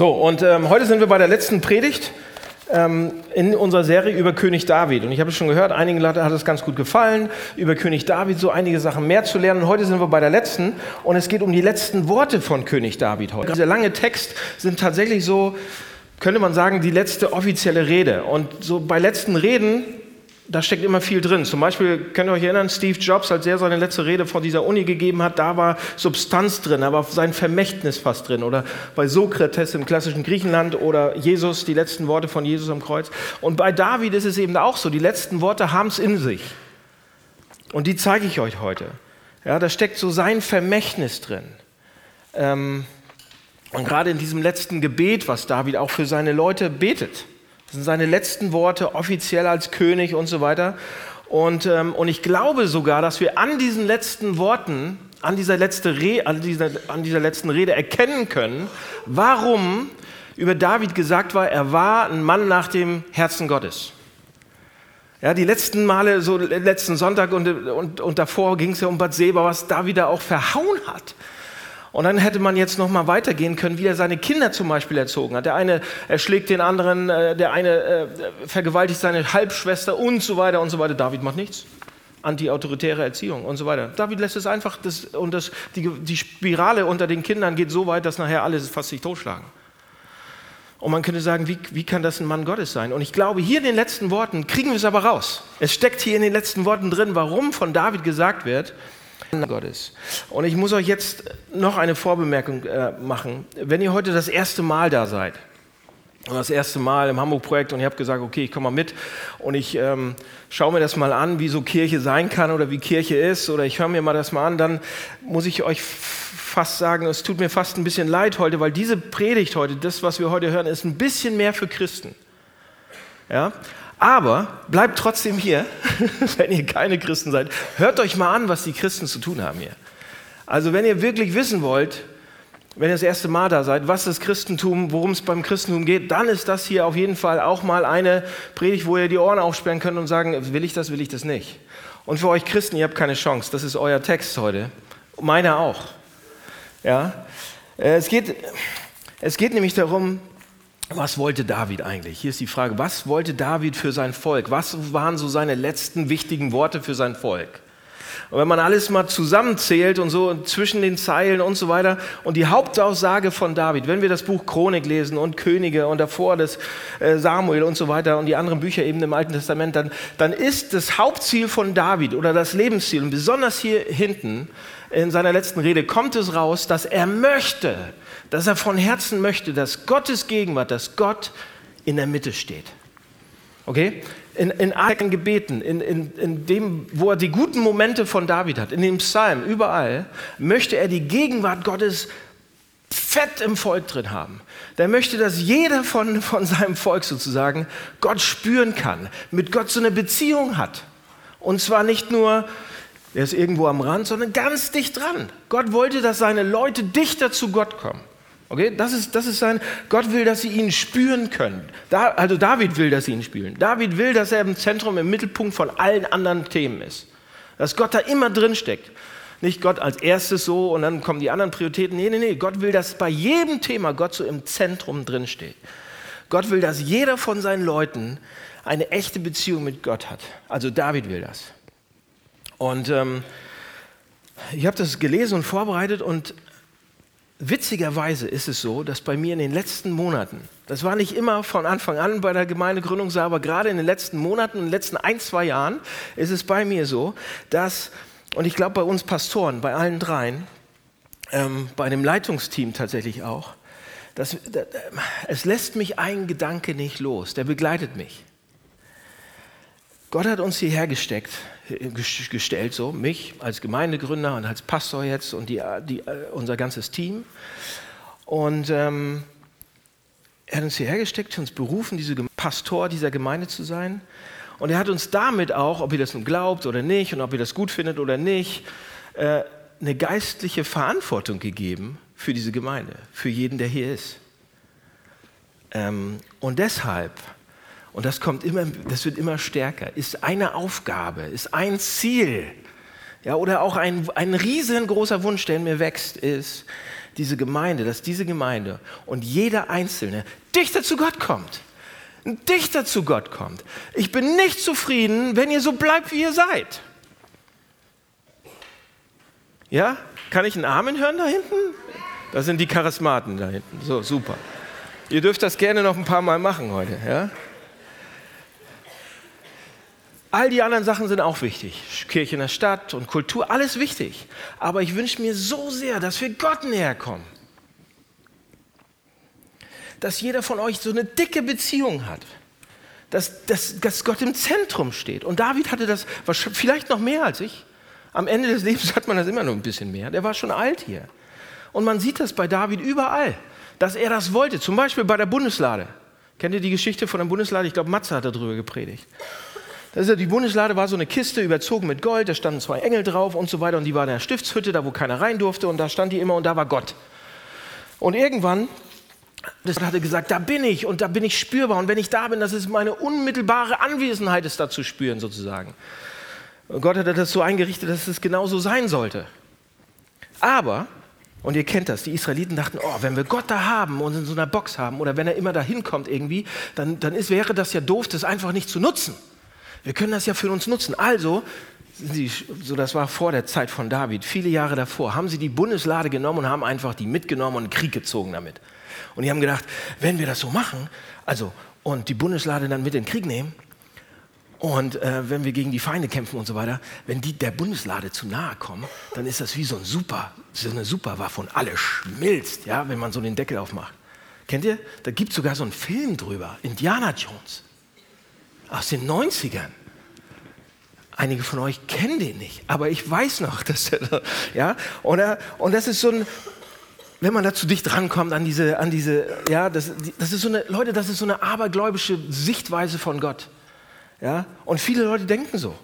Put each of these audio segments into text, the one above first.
So, und ähm, heute sind wir bei der letzten Predigt ähm, in unserer Serie über König David. Und ich habe es schon gehört, einigen Leuten hat es ganz gut gefallen, über König David so einige Sachen mehr zu lernen. Und heute sind wir bei der letzten und es geht um die letzten Worte von König David heute. Dieser lange Text sind tatsächlich so, könnte man sagen, die letzte offizielle Rede. Und so bei letzten Reden da steckt immer viel drin. Zum Beispiel, könnt ihr euch erinnern, Steve Jobs, als er seine letzte Rede vor dieser Uni gegeben hat, da war Substanz drin, da war sein Vermächtnis fast drin. Oder bei Sokrates im klassischen Griechenland oder Jesus, die letzten Worte von Jesus am Kreuz. Und bei David ist es eben auch so, die letzten Worte haben es in sich. Und die zeige ich euch heute. Ja, da steckt so sein Vermächtnis drin. Ähm, und gerade in diesem letzten Gebet, was David auch für seine Leute betet. Das sind seine letzten Worte offiziell als König und so weiter. Und, ähm, und ich glaube sogar, dass wir an diesen letzten Worten, an dieser, letzte Re an, dieser, an dieser letzten Rede erkennen können, warum über David gesagt war, er war ein Mann nach dem Herzen Gottes. Ja, die letzten Male, so letzten Sonntag und, und, und davor ging es ja um Bad Seba, was David da auch verhauen hat. Und dann hätte man jetzt noch mal weitergehen können, wie er seine Kinder zum Beispiel erzogen hat. Der eine erschlägt den anderen, äh, der eine äh, vergewaltigt seine Halbschwester und so weiter und so weiter. David macht nichts. Anti-autoritäre Erziehung und so weiter. David lässt es einfach, das, und das, die, die Spirale unter den Kindern geht so weit, dass nachher alle fast sich totschlagen. Und man könnte sagen, wie, wie kann das ein Mann Gottes sein? Und ich glaube, hier in den letzten Worten kriegen wir es aber raus. Es steckt hier in den letzten Worten drin, warum von David gesagt wird, Gottes. Und ich muss euch jetzt noch eine Vorbemerkung äh, machen. Wenn ihr heute das erste Mal da seid, das erste Mal im Hamburg-Projekt und ihr habt gesagt, okay, ich komme mal mit und ich ähm, schaue mir das mal an, wie so Kirche sein kann oder wie Kirche ist oder ich höre mir mal das mal an, dann muss ich euch fast sagen, es tut mir fast ein bisschen leid heute, weil diese Predigt heute, das, was wir heute hören, ist ein bisschen mehr für Christen. Ja? Aber bleibt trotzdem hier, wenn ihr keine Christen seid. Hört euch mal an, was die Christen zu tun haben hier. Also wenn ihr wirklich wissen wollt, wenn ihr das erste Mal da seid, was das Christentum, worum es beim Christentum geht, dann ist das hier auf jeden Fall auch mal eine Predigt, wo ihr die Ohren aufsperren könnt und sagen, will ich das, will ich das nicht. Und für euch Christen, ihr habt keine Chance. Das ist euer Text heute. Meiner auch. Ja? Äh, es geht, es geht nämlich darum, was wollte David eigentlich? Hier ist die Frage, was wollte David für sein Volk? Was waren so seine letzten wichtigen Worte für sein Volk? Und wenn man alles mal zusammenzählt und so zwischen den Zeilen und so weiter und die Hauptaussage von David, wenn wir das Buch Chronik lesen und Könige und davor das äh, Samuel und so weiter und die anderen Bücher eben im Alten Testament, dann, dann ist das Hauptziel von David oder das Lebensziel und besonders hier hinten in seiner letzten Rede kommt es raus, dass er möchte, dass er von Herzen möchte, dass Gottes Gegenwart, dass Gott in der Mitte steht. Okay? In, in allen Gebeten, in, in, in dem, wo er die guten Momente von David hat, in dem Psalm, überall, möchte er die Gegenwart Gottes fett im Volk drin haben. Der möchte, dass jeder von, von seinem Volk sozusagen Gott spüren kann, mit Gott so eine Beziehung hat. Und zwar nicht nur er ist irgendwo am Rand, sondern ganz dicht dran. Gott wollte, dass seine Leute dichter zu Gott kommen. Okay, das ist, das ist sein, Gott will, dass sie ihn spüren können. Da, also David will, dass sie ihn spüren. David will, dass er im Zentrum, im Mittelpunkt von allen anderen Themen ist. Dass Gott da immer drin steckt. Nicht Gott als erstes so und dann kommen die anderen Prioritäten. Nee, nee, nee. Gott will, dass bei jedem Thema Gott so im Zentrum drin steht. Gott will, dass jeder von seinen Leuten eine echte Beziehung mit Gott hat. Also David will das. Und ähm, ich habe das gelesen und vorbereitet und witzigerweise ist es so, dass bei mir in den letzten Monaten, das war nicht immer von Anfang an bei der Gemeindegründung aber gerade in den letzten Monaten, in den letzten ein, zwei Jahren ist es bei mir so, dass, und ich glaube bei uns Pastoren, bei allen dreien, ähm, bei dem Leitungsteam tatsächlich auch, dass, dass, es lässt mich ein Gedanke nicht los, der begleitet mich. Gott hat uns hierher gesteckt, gestellt, so mich als Gemeindegründer und als Pastor jetzt und die, die, unser ganzes Team. Und ähm, er hat uns hierher gesteckt, uns berufen, diese Pastor dieser Gemeinde zu sein. Und er hat uns damit auch, ob ihr das nun glaubt oder nicht und ob ihr das gut findet oder nicht, äh, eine geistliche Verantwortung gegeben für diese Gemeinde, für jeden, der hier ist. Ähm, und deshalb und das kommt immer, das wird immer stärker, ist eine Aufgabe, ist ein Ziel, ja, oder auch ein, ein riesengroßer Wunsch, der in mir wächst, ist, diese Gemeinde, dass diese Gemeinde und jeder Einzelne dichter zu Gott kommt. Dichter zu Gott kommt. Ich bin nicht zufrieden, wenn ihr so bleibt, wie ihr seid. Ja? Kann ich einen Amen hören da hinten? Das sind die Charismaten da hinten. So, super. Ihr dürft das gerne noch ein paar Mal machen heute. Ja? All die anderen Sachen sind auch wichtig. Kirche in der Stadt und Kultur, alles wichtig. Aber ich wünsche mir so sehr, dass wir Gott näher kommen. Dass jeder von euch so eine dicke Beziehung hat. Dass, dass, dass Gott im Zentrum steht. Und David hatte das vielleicht noch mehr als ich. Am Ende des Lebens hat man das immer noch ein bisschen mehr. Der war schon alt hier. Und man sieht das bei David überall, dass er das wollte. Zum Beispiel bei der Bundeslade. Kennt ihr die Geschichte von der Bundeslade? Ich glaube, Matze hat darüber gepredigt. Das ist ja, die Bundeslade war so eine Kiste überzogen mit Gold, da standen zwei Engel drauf und so weiter und die war in der Stiftshütte, da wo keiner rein durfte und da stand die immer und da war Gott. Und irgendwann, das hatte gesagt, da bin ich und da bin ich spürbar und wenn ich da bin, das ist meine unmittelbare Anwesenheit ist da zu spüren sozusagen. Und Gott hat das so eingerichtet, dass es genau so sein sollte. Aber und ihr kennt das, die Israeliten dachten, oh, wenn wir Gott da haben und in so einer Box haben oder wenn er immer da hinkommt irgendwie, dann, dann ist, wäre das ja doof, das einfach nicht zu nutzen. Wir können das ja für uns nutzen. Also, sie, so das war vor der Zeit von David, viele Jahre davor, haben sie die Bundeslade genommen und haben einfach die mitgenommen und Krieg gezogen damit. Und die haben gedacht, wenn wir das so machen, also und die Bundeslade dann mit in den Krieg nehmen und äh, wenn wir gegen die Feinde kämpfen und so weiter, wenn die der Bundeslade zu nahe kommen, dann ist das wie so ein super, so eine Superwaffe und alles schmilzt, ja, wenn man so den Deckel aufmacht. Kennt ihr? Da gibt es sogar so einen Film drüber, Indiana Jones aus den 90ern. Einige von euch kennen den nicht, aber ich weiß noch, dass er, ja, oder, und das ist so ein, wenn man da zu dicht rankommt an diese, an diese, ja, das, das ist so eine, Leute, das ist so eine abergläubische Sichtweise von Gott, ja, und viele Leute denken so,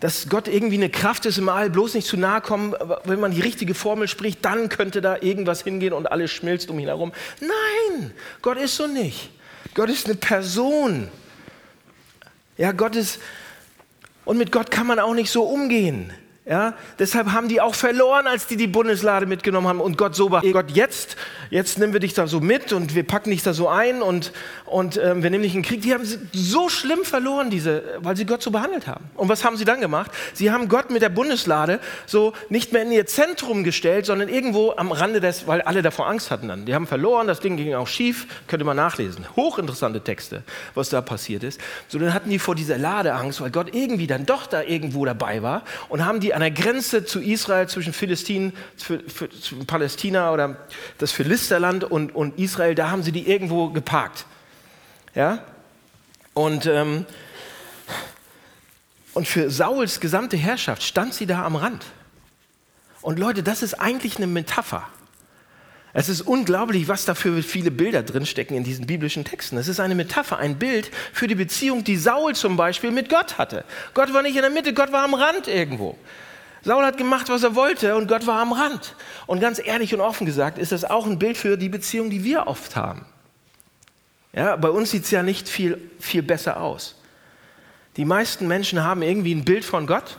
dass Gott irgendwie eine Kraft ist im All, bloß nicht zu nahe kommen, wenn man die richtige Formel spricht, dann könnte da irgendwas hingehen und alles schmilzt um ihn herum. Nein, Gott ist so nicht. Gott ist eine Person. Ja, Gott ist, und mit Gott kann man auch nicht so umgehen. Ja, deshalb haben die auch verloren, als die die Bundeslade mitgenommen haben. Und Gott so war, Gott, jetzt, jetzt nehmen wir dich da so mit und wir packen dich da so ein und, und ähm, wir nehmen dich in den Krieg. Die haben so schlimm verloren, diese, weil sie Gott so behandelt haben. Und was haben sie dann gemacht? Sie haben Gott mit der Bundeslade so nicht mehr in ihr Zentrum gestellt, sondern irgendwo am Rande des, weil alle davor Angst hatten dann. Die haben verloren, das Ding ging auch schief, könnte man nachlesen. Hochinteressante Texte, was da passiert ist. So, dann hatten die vor dieser Lade Angst, weil Gott irgendwie dann doch da irgendwo dabei war und haben die an der Grenze zu Israel zwischen Philistinen, für, für, zwischen Palästina oder das Philisterland und, und Israel, da haben sie die irgendwo geparkt. Ja? Und, ähm, und für Sauls gesamte Herrschaft stand sie da am Rand. Und Leute, das ist eigentlich eine Metapher. Es ist unglaublich, was da für viele Bilder drinstecken in diesen biblischen Texten. Es ist eine Metapher, ein Bild für die Beziehung, die Saul zum Beispiel mit Gott hatte. Gott war nicht in der Mitte, Gott war am Rand irgendwo. Saul hat gemacht, was er wollte und Gott war am Rand. Und ganz ehrlich und offen gesagt ist das auch ein Bild für die Beziehung, die wir oft haben. Ja, bei uns sieht es ja nicht viel, viel besser aus. Die meisten Menschen haben irgendwie ein Bild von Gott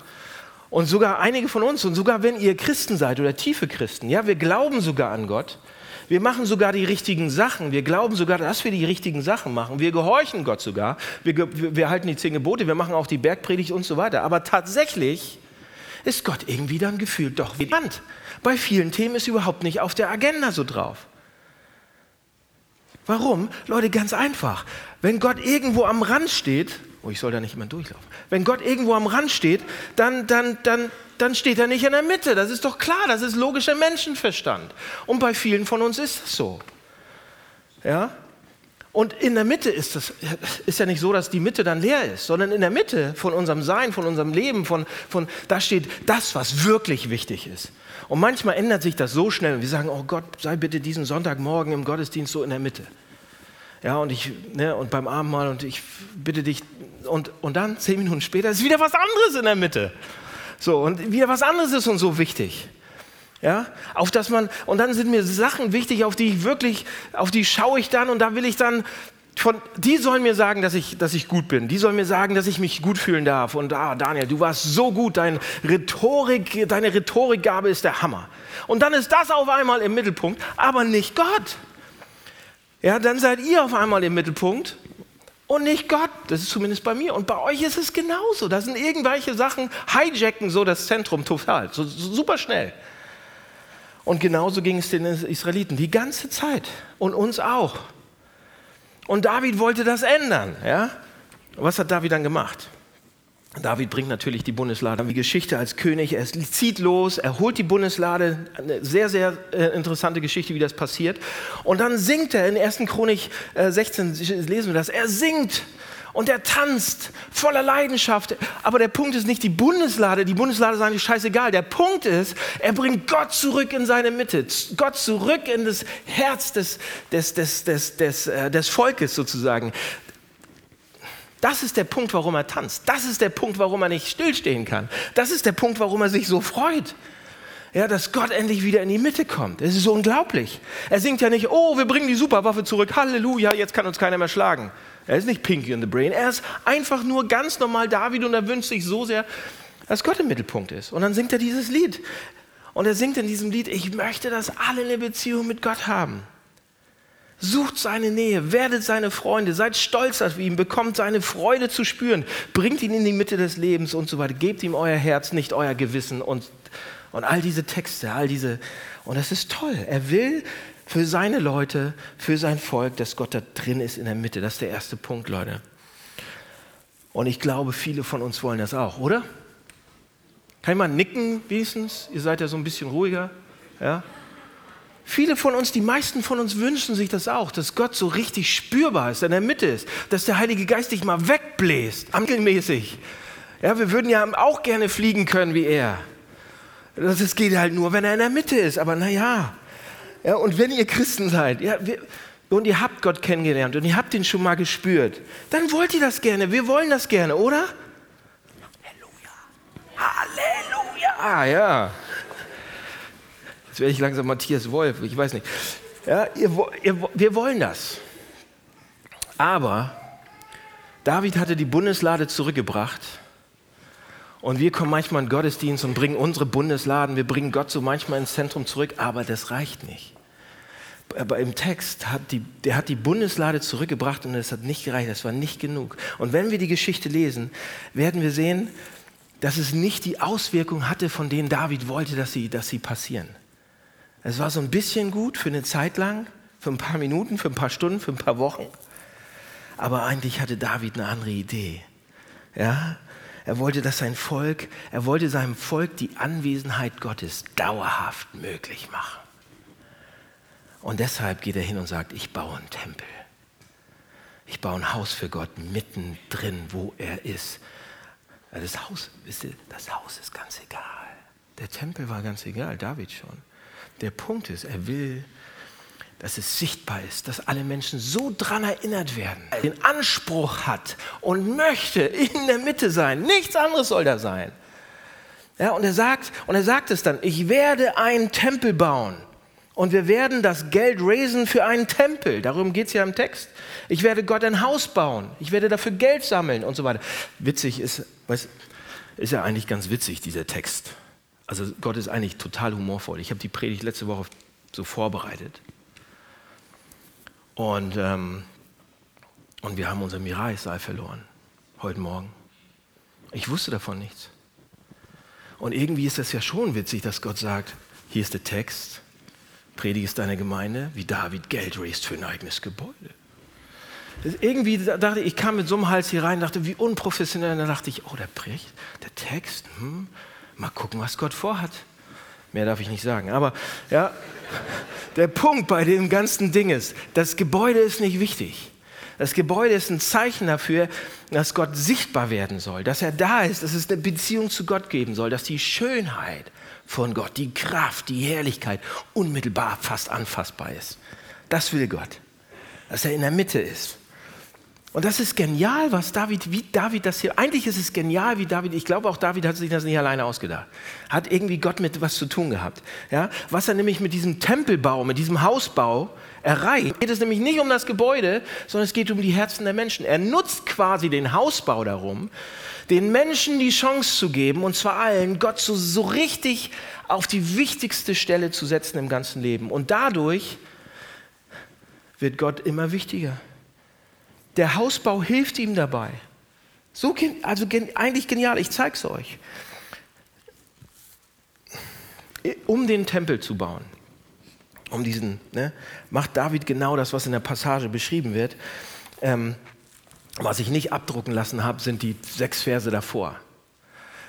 und sogar einige von uns und sogar wenn ihr Christen seid oder tiefe Christen, ja, wir glauben sogar an Gott. Wir machen sogar die richtigen Sachen. Wir glauben sogar, dass wir die richtigen Sachen machen. Wir gehorchen Gott sogar. Wir, wir, wir halten die zehn Gebote. Wir machen auch die Bergpredigt und so weiter. Aber tatsächlich ist Gott irgendwie dann gefühlt doch bekannt. Bei vielen Themen ist überhaupt nicht auf der Agenda so drauf. Warum? Leute, ganz einfach. Wenn Gott irgendwo am Rand steht, oh, ich soll da nicht immer durchlaufen. Wenn Gott irgendwo am Rand steht, dann, dann, dann, dann steht er nicht in der Mitte. Das ist doch klar, das ist logischer Menschenverstand. Und bei vielen von uns ist das so. Ja? Und in der Mitte ist es ist ja nicht so, dass die Mitte dann leer ist, sondern in der Mitte von unserem Sein, von unserem Leben, von, von, da steht das, was wirklich wichtig ist. Und manchmal ändert sich das so schnell. Wir sagen, oh Gott, sei bitte diesen Sonntagmorgen im Gottesdienst so in der Mitte. Ja, und ich, ne, und beim Abendmahl und ich bitte dich, und, und dann, zehn Minuten später, ist wieder was anderes in der Mitte. So, und wieder was anderes ist uns so wichtig. Ja, auf das man, und dann sind mir Sachen wichtig, auf die ich wirklich, auf die schaue ich dann und da will ich dann von, die sollen mir sagen, dass ich, dass ich gut bin. Die sollen mir sagen, dass ich mich gut fühlen darf. Und ah, Daniel, du warst so gut. Dein Rhetorik, deine Rhetorikgabe ist der Hammer. Und dann ist das auf einmal im Mittelpunkt, aber nicht Gott. Ja, dann seid ihr auf einmal im Mittelpunkt und nicht Gott. Das ist zumindest bei mir. Und bei euch ist es genauso. Da sind irgendwelche Sachen, hijacken so das Zentrum total, so, so super schnell. Und genauso ging es den Israeliten die ganze Zeit und uns auch. Und David wollte das ändern. Ja? Was hat David dann gemacht? David bringt natürlich die Bundeslade, die Geschichte als König, er zieht los, er holt die Bundeslade, eine sehr, sehr äh, interessante Geschichte, wie das passiert. Und dann singt er, in 1. Chronik äh, 16 lesen wir das, er singt und er tanzt voller Leidenschaft. Aber der Punkt ist nicht die Bundeslade, die Bundeslade ist eigentlich scheißegal. Der Punkt ist, er bringt Gott zurück in seine Mitte, Gott zurück in das Herz des, des, des, des, des, äh, des Volkes sozusagen. Das ist der Punkt, warum er tanzt. Das ist der Punkt, warum er nicht stillstehen kann. Das ist der Punkt, warum er sich so freut. Ja, dass Gott endlich wieder in die Mitte kommt. Es ist so unglaublich. Er singt ja nicht, oh, wir bringen die Superwaffe zurück, Halleluja, jetzt kann uns keiner mehr schlagen. Er ist nicht Pinky in the Brain. Er ist einfach nur ganz normal David und er wünscht sich so sehr, dass Gott im Mittelpunkt ist. Und dann singt er dieses Lied. Und er singt in diesem Lied, ich möchte, dass alle eine Beziehung mit Gott haben. Sucht seine Nähe, werdet seine Freunde, seid stolz auf ihn, bekommt seine Freude zu spüren, bringt ihn in die Mitte des Lebens und so weiter. Gebt ihm euer Herz, nicht euer Gewissen und, und all diese Texte, all diese. Und das ist toll. Er will, für seine Leute, für sein Volk, dass Gott da drin ist in der Mitte. Das ist der erste Punkt, Leute. Und ich glaube, viele von uns wollen das auch, oder? Kann mal nicken wenigstens? Ihr seid ja so ein bisschen ruhiger. Ja? Viele von uns, die meisten von uns wünschen sich das auch, dass Gott so richtig spürbar ist, in der Mitte ist, dass der Heilige Geist dich mal wegbläst, angelmäßig. Ja, wir würden ja auch gerne fliegen können wie er. Das geht halt nur, wenn er in der Mitte ist. Aber naja, ja, und wenn ihr Christen seid, ja, wir, und ihr habt Gott kennengelernt und ihr habt ihn schon mal gespürt, dann wollt ihr das gerne. Wir wollen das gerne, oder? Halleluja. Halleluja. Ah, ja. Jetzt werde ich langsam Matthias Wolf, ich weiß nicht. Ja, ihr, ihr, wir wollen das. Aber David hatte die Bundeslade zurückgebracht. Und wir kommen manchmal in den Gottesdienst und bringen unsere Bundesladen, wir bringen Gott so manchmal ins Zentrum zurück, aber das reicht nicht. Aber im Text hat die, der hat die Bundeslade zurückgebracht und das hat nicht gereicht, das war nicht genug. Und wenn wir die Geschichte lesen, werden wir sehen, dass es nicht die Auswirkung hatte, von denen David wollte, dass sie, dass sie passieren. Es war so ein bisschen gut für eine Zeit lang, für ein paar Minuten, für ein paar Stunden, für ein paar Wochen. Aber eigentlich hatte David eine andere Idee. Ja? Er wollte, dass sein Volk, er wollte seinem Volk die Anwesenheit Gottes dauerhaft möglich machen. Und deshalb geht er hin und sagt, ich baue einen Tempel. Ich baue ein Haus für Gott mittendrin, wo er ist. Das Haus, wisst ihr, das Haus ist ganz egal. Der Tempel war ganz egal, David schon. Der Punkt ist, er will dass es sichtbar ist, dass alle Menschen so dran erinnert werden, den Anspruch hat und möchte in der Mitte sein. Nichts anderes soll da sein. Ja, und er sagt, und er sagt es dann, ich werde einen Tempel bauen. Und wir werden das Geld raisen für einen Tempel. Darum geht es ja im Text. Ich werde Gott ein Haus bauen. Ich werde dafür Geld sammeln und so weiter. Witzig ist, weiß, ist ja eigentlich ganz witzig, dieser Text. Also Gott ist eigentlich total humorvoll. Ich habe die Predigt letzte Woche so vorbereitet. Und, ähm, und wir haben unser Mirai-Saal verloren, heute Morgen. Ich wusste davon nichts. Und irgendwie ist das ja schon witzig, dass Gott sagt, hier ist der Text, predigst deine Gemeinde, wie David Geld raised für ein eigenes Gebäude. Irgendwie dachte ich, ich kam mit so einem Hals hier rein, dachte, wie unprofessionell. Und dann dachte ich, oh, der Precht, der Text, hm, mal gucken, was Gott vorhat. Mehr darf ich nicht sagen. Aber ja, der Punkt bei dem ganzen Ding ist, das Gebäude ist nicht wichtig. Das Gebäude ist ein Zeichen dafür, dass Gott sichtbar werden soll, dass er da ist, dass es eine Beziehung zu Gott geben soll, dass die Schönheit von Gott, die Kraft, die Herrlichkeit unmittelbar fast anfassbar ist. Das will Gott, dass er in der Mitte ist. Und das ist genial, was David, wie David das hier, eigentlich ist es genial, wie David, ich glaube auch David hat sich das nicht alleine ausgedacht. Hat irgendwie Gott mit was zu tun gehabt. Ja? Was er nämlich mit diesem Tempelbau, mit diesem Hausbau erreicht, geht es nämlich nicht um das Gebäude, sondern es geht um die Herzen der Menschen. Er nutzt quasi den Hausbau darum, den Menschen die Chance zu geben, und zwar allen, Gott so, so richtig auf die wichtigste Stelle zu setzen im ganzen Leben. Und dadurch wird Gott immer wichtiger. Der Hausbau hilft ihm dabei. So, also eigentlich genial, ich zeige es euch. Um den Tempel zu bauen, um diesen, ne, macht David genau das, was in der Passage beschrieben wird. Ähm, was ich nicht abdrucken lassen habe, sind die sechs Verse davor.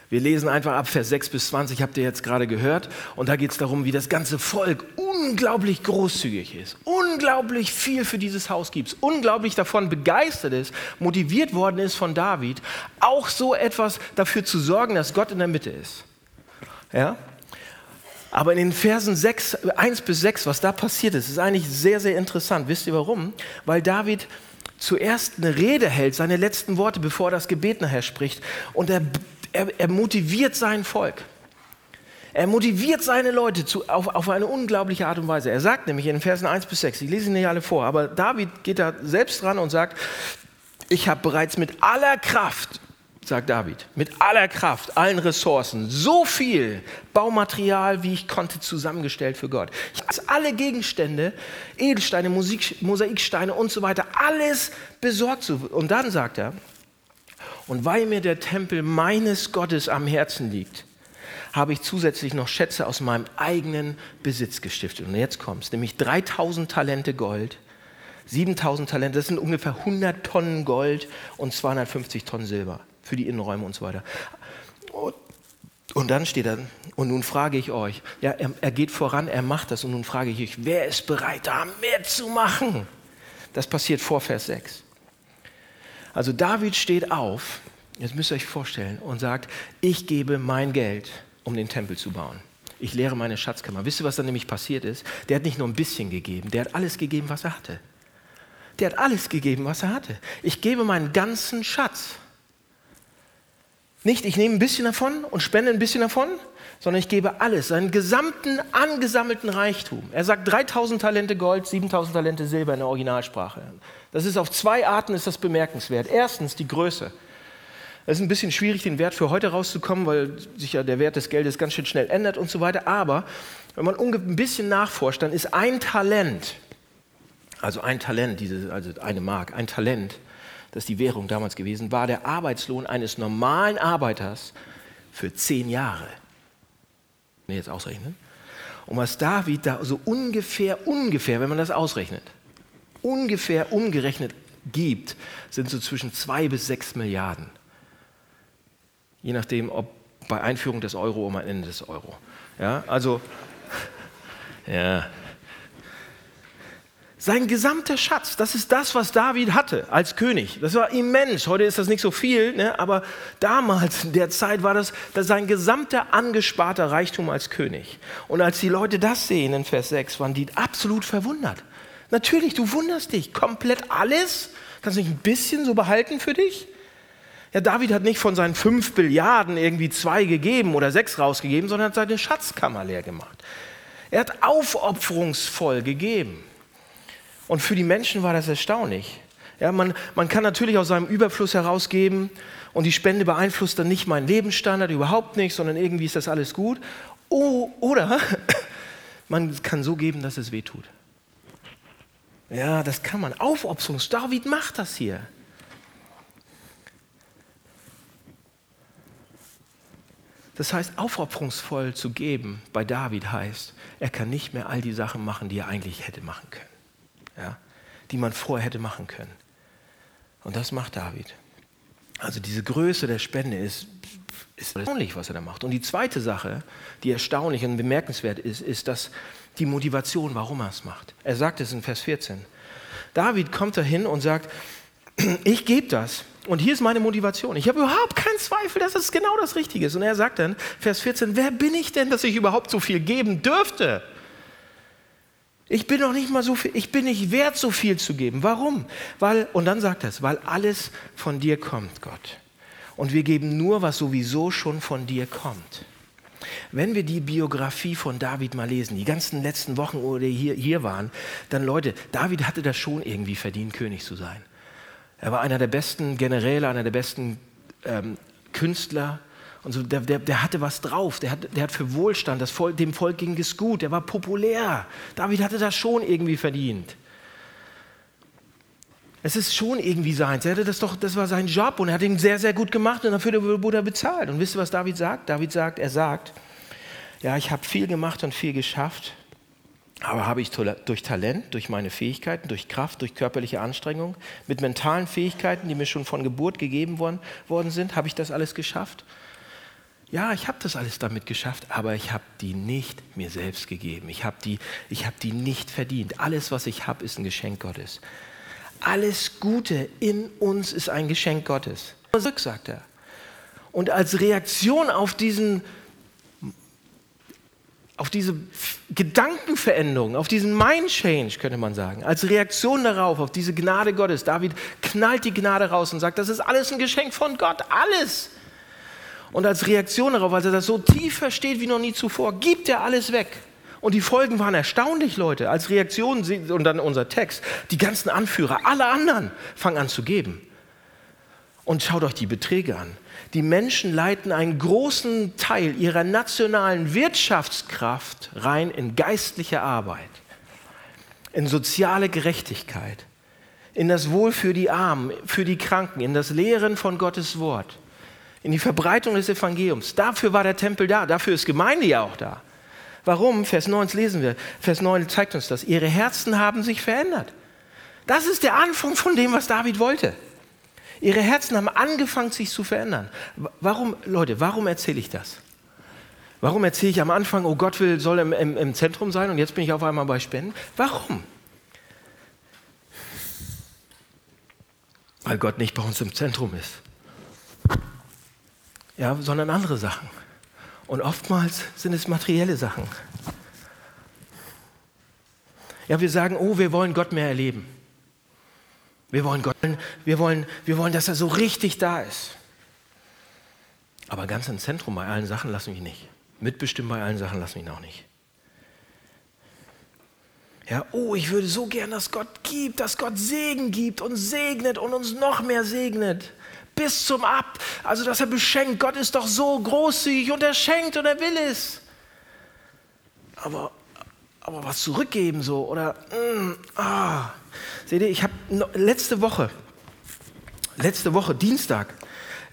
Wir lesen einfach ab Vers 6 bis 20, habt ihr jetzt gerade gehört. Und da geht es darum, wie das ganze Volk unglaublich großzügig ist, unglaublich viel für dieses Haus gibt, unglaublich davon begeistert ist, motiviert worden ist von David, auch so etwas dafür zu sorgen, dass Gott in der Mitte ist. Ja? Aber in den Versen 6, 1 bis 6, was da passiert ist, ist eigentlich sehr, sehr interessant. Wisst ihr warum? Weil David zuerst eine Rede hält, seine letzten Worte, bevor das Gebet nachher spricht. Und er er, er motiviert sein Volk. Er motiviert seine Leute zu, auf, auf, eine unglaubliche Art und Weise. Er sagt nämlich in den Versen 1 bis 6, ich lese sie nicht alle vor, aber David geht da selbst dran und sagt, ich habe bereits mit aller Kraft, sagt David, mit aller Kraft, allen Ressourcen, so viel Baumaterial, wie ich konnte, zusammengestellt für Gott. Ich habe alle Gegenstände, Edelsteine, Musik, Mosaiksteine und so weiter, alles besorgt. Und dann sagt er, und weil mir der Tempel meines Gottes am Herzen liegt, habe ich zusätzlich noch Schätze aus meinem eigenen Besitz gestiftet. Und jetzt kommt es, nämlich 3000 Talente Gold, 7000 Talente, das sind ungefähr 100 Tonnen Gold und 250 Tonnen Silber für die Innenräume und so weiter. Und, und dann steht er, und nun frage ich euch, ja, er, er geht voran, er macht das, und nun frage ich euch, wer ist bereit, da mehr zu machen? Das passiert vor Vers 6. Also David steht auf, jetzt müsst ihr euch vorstellen, und sagt, ich gebe mein Geld, um den Tempel zu bauen. Ich leere meine Schatzkammer. Wisst ihr, was dann nämlich passiert ist? Der hat nicht nur ein bisschen gegeben, der hat alles gegeben, was er hatte. Der hat alles gegeben, was er hatte. Ich gebe meinen ganzen Schatz. Nicht, ich nehme ein bisschen davon und spende ein bisschen davon, sondern ich gebe alles, seinen gesamten angesammelten Reichtum. Er sagt 3000 Talente Gold, 7000 Talente Silber in der Originalsprache. Das ist auf zwei Arten ist das bemerkenswert. Erstens die Größe. Es ist ein bisschen schwierig, den Wert für heute rauszukommen, weil sich ja der Wert des Geldes ganz schön schnell ändert und so weiter. Aber wenn man ein bisschen nachforscht, dann ist ein Talent, also ein Talent, diese, also eine Mark, ein Talent, das die Währung damals gewesen, war der Arbeitslohn eines normalen Arbeiters für zehn Jahre nee, jetzt ausrechnen. Und was David da so ungefähr, ungefähr, wenn man das ausrechnet, ungefähr umgerechnet gibt, sind so zwischen zwei bis sechs Milliarden. Je nachdem, ob bei Einführung des Euro oder am Ende des Euro. Ja, also, ja, sein gesamter Schatz, das ist das, was David hatte als König. Das war immens. Heute ist das nicht so viel, ne? aber damals in der Zeit war das, das sein gesamter angesparter Reichtum als König. Und als die Leute das sehen in Vers 6, waren die absolut verwundert. Natürlich, du wunderst dich. Komplett alles? Kannst du nicht ein bisschen so behalten für dich? Ja, David hat nicht von seinen fünf Billiarden irgendwie zwei gegeben oder sechs rausgegeben, sondern hat seine Schatzkammer leer gemacht. Er hat aufopferungsvoll gegeben. Und für die Menschen war das erstaunlich. Ja, man, man kann natürlich aus seinem Überfluss herausgeben und die Spende beeinflusst dann nicht meinen Lebensstandard, überhaupt nicht, sondern irgendwie ist das alles gut. Oh, oder man kann so geben, dass es weh tut. Ja, das kann man. Aufopferungs. David macht das hier. Das heißt, aufopferungsvoll zu geben bei David heißt, er kann nicht mehr all die Sachen machen, die er eigentlich hätte machen können ja, die man vorher hätte machen können. Und das macht David. Also diese Größe der Spende ist, ist erstaunlich, was er da macht. Und die zweite Sache, die erstaunlich und bemerkenswert ist, ist, dass die Motivation, warum er es macht. Er sagt es in Vers 14. David kommt dahin und sagt, ich gebe das. Und hier ist meine Motivation. Ich habe überhaupt keinen Zweifel, dass es genau das Richtige ist. Und er sagt dann, Vers 14, wer bin ich denn, dass ich überhaupt so viel geben dürfte? Ich bin noch nicht mal so viel, ich bin nicht wert, so viel zu geben. Warum? Weil, und dann sagt er es, weil alles von dir kommt, Gott. Und wir geben nur, was sowieso schon von dir kommt. Wenn wir die Biografie von David mal lesen, die ganzen letzten Wochen, oder hier, hier waren, dann Leute, David hatte das schon irgendwie verdient, König zu sein. Er war einer der besten Generäle, einer der besten ähm, Künstler. Und so, der, der, der, hatte was drauf, der hat, der hat für Wohlstand, das Volk, dem Volk ging es gut, der war populär. David hatte das schon irgendwie verdient. Es ist schon irgendwie seins. Er hatte das doch, das war sein Job und er hat ihn sehr, sehr gut gemacht und dafür wurde er bezahlt. Und wisst ihr, was David sagt? David sagt, er sagt, ja, ich habe viel gemacht und viel geschafft, aber habe ich durch Talent, durch meine Fähigkeiten, durch Kraft, durch körperliche Anstrengung, mit mentalen Fähigkeiten, die mir schon von Geburt gegeben worden, worden sind, habe ich das alles geschafft? Ja, ich habe das alles damit geschafft, aber ich habe die nicht mir selbst gegeben. Ich habe die, hab die nicht verdient. Alles, was ich habe, ist ein Geschenk Gottes. Alles Gute in uns ist ein Geschenk Gottes. Zurück, sagt er. Und als Reaktion auf diesen auf diese Gedankenveränderung, auf diesen Mind Change, könnte man sagen, als Reaktion darauf, auf diese Gnade Gottes. David knallt die Gnade raus und sagt, das ist alles ein Geschenk von Gott, alles. Und als Reaktion darauf, als er das so tief versteht wie noch nie zuvor, gibt er alles weg. Und die Folgen waren erstaunlich, Leute. Als Reaktion, und dann unser Text, die ganzen Anführer, alle anderen fangen an zu geben. Und schaut euch die Beträge an. Die Menschen leiten einen großen Teil ihrer nationalen Wirtschaftskraft rein in geistliche Arbeit, in soziale Gerechtigkeit, in das Wohl für die Armen, für die Kranken, in das Lehren von Gottes Wort, in die Verbreitung des Evangeliums. Dafür war der Tempel da, dafür ist Gemeinde ja auch da. Warum? Vers 9 lesen wir. Vers 9 zeigt uns das. Ihre Herzen haben sich verändert. Das ist der Anfang von dem, was David wollte. Ihre Herzen haben angefangen, sich zu verändern. Warum, Leute, warum erzähle ich das? Warum erzähle ich am Anfang, oh Gott will, soll im, im, im Zentrum sein und jetzt bin ich auf einmal bei Spenden? Warum? Weil Gott nicht bei uns im Zentrum ist. Ja, sondern andere Sachen. Und oftmals sind es materielle Sachen. Ja, wir sagen, oh, wir wollen Gott mehr erleben. Wir wollen Gott, wir wollen, wir wollen, dass er so richtig da ist. Aber ganz im Zentrum bei allen Sachen lassen mich nicht. Mitbestimmen bei allen Sachen lassen mich auch nicht. Ja, oh, ich würde so gern, dass Gott gibt, dass Gott Segen gibt und segnet und uns noch mehr segnet bis zum Ab. Also, dass er beschenkt. Gott ist doch so großzügig und er schenkt und er will es. Aber, aber was zurückgeben so oder, mm, ah. Seht ihr, ich habe letzte Woche, letzte Woche, Dienstag,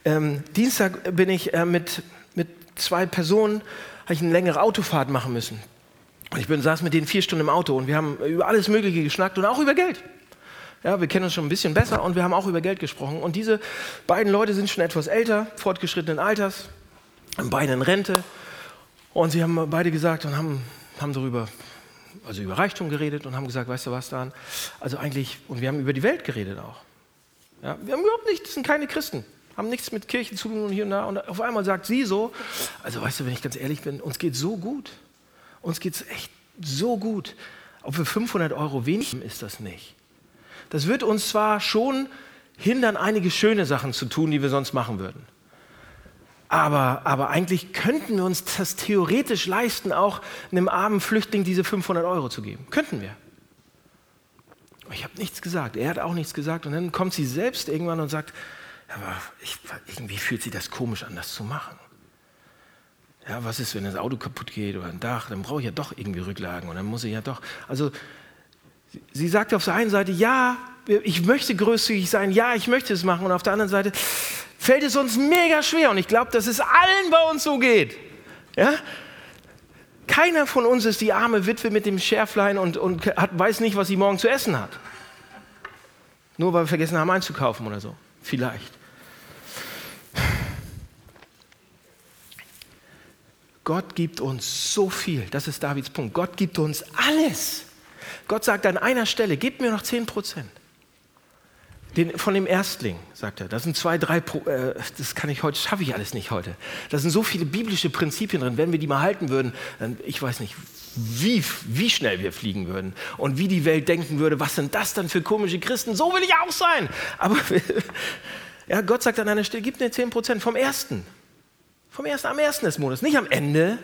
ähm, Dienstag bin ich äh, mit, mit zwei Personen, habe ich eine längere Autofahrt machen müssen. Ich bin, saß mit denen vier Stunden im Auto und wir haben über alles Mögliche geschnackt und auch über Geld. Ja, wir kennen uns schon ein bisschen besser und wir haben auch über Geld gesprochen. Und diese beiden Leute sind schon etwas älter, fortgeschrittenen Alters, beide in Rente. Und sie haben beide gesagt und haben, haben darüber, also über Reichtum geredet und haben gesagt, weißt du was, Dan? Also eigentlich, und wir haben über die Welt geredet auch. Ja, wir haben überhaupt nichts, sind keine Christen, haben nichts mit Kirche zu tun und hier und da. Und auf einmal sagt sie so, also weißt du, wenn ich ganz ehrlich bin, uns geht so gut. Uns geht es echt so gut. Ob für 500 Euro wenig ist das nicht. Das wird uns zwar schon hindern, einige schöne Sachen zu tun, die wir sonst machen würden. Aber, aber eigentlich könnten wir uns das theoretisch leisten, auch einem armen Flüchtling diese 500 Euro zu geben. Könnten wir. Ich habe nichts gesagt. Er hat auch nichts gesagt. Und dann kommt sie selbst irgendwann und sagt, aber ich, irgendwie fühlt sich das komisch an, das zu machen. Ja, was ist, wenn das Auto kaputt geht oder ein Dach? Dann brauche ich ja doch irgendwie Rücklagen und dann muss ich ja doch. Also Sie sagt auf der einen Seite, ja, ich möchte großzügig sein, ja, ich möchte es machen. Und auf der anderen Seite fällt es uns mega schwer. Und ich glaube, dass es allen bei uns so geht. Ja? Keiner von uns ist die arme Witwe mit dem Schärflein und, und hat, weiß nicht, was sie morgen zu essen hat. Nur weil wir vergessen haben einzukaufen oder so. Vielleicht. Gott gibt uns so viel. Das ist Davids Punkt. Gott gibt uns alles. Gott sagt an einer Stelle, gebt mir noch 10 Prozent. Den, von dem Erstling, sagt er. Das sind zwei, drei, äh, das kann ich heute, schaffe ich alles nicht heute. Da sind so viele biblische Prinzipien drin. Wenn wir die mal halten würden, dann, ich weiß nicht, wie, wie schnell wir fliegen würden und wie die Welt denken würde, was sind das denn für komische Christen? So will ich auch sein. Aber ja, Gott sagt an einer Stelle, gib mir 10 Prozent vom ersten. Vom ersten, am ersten des Monats, nicht am Ende.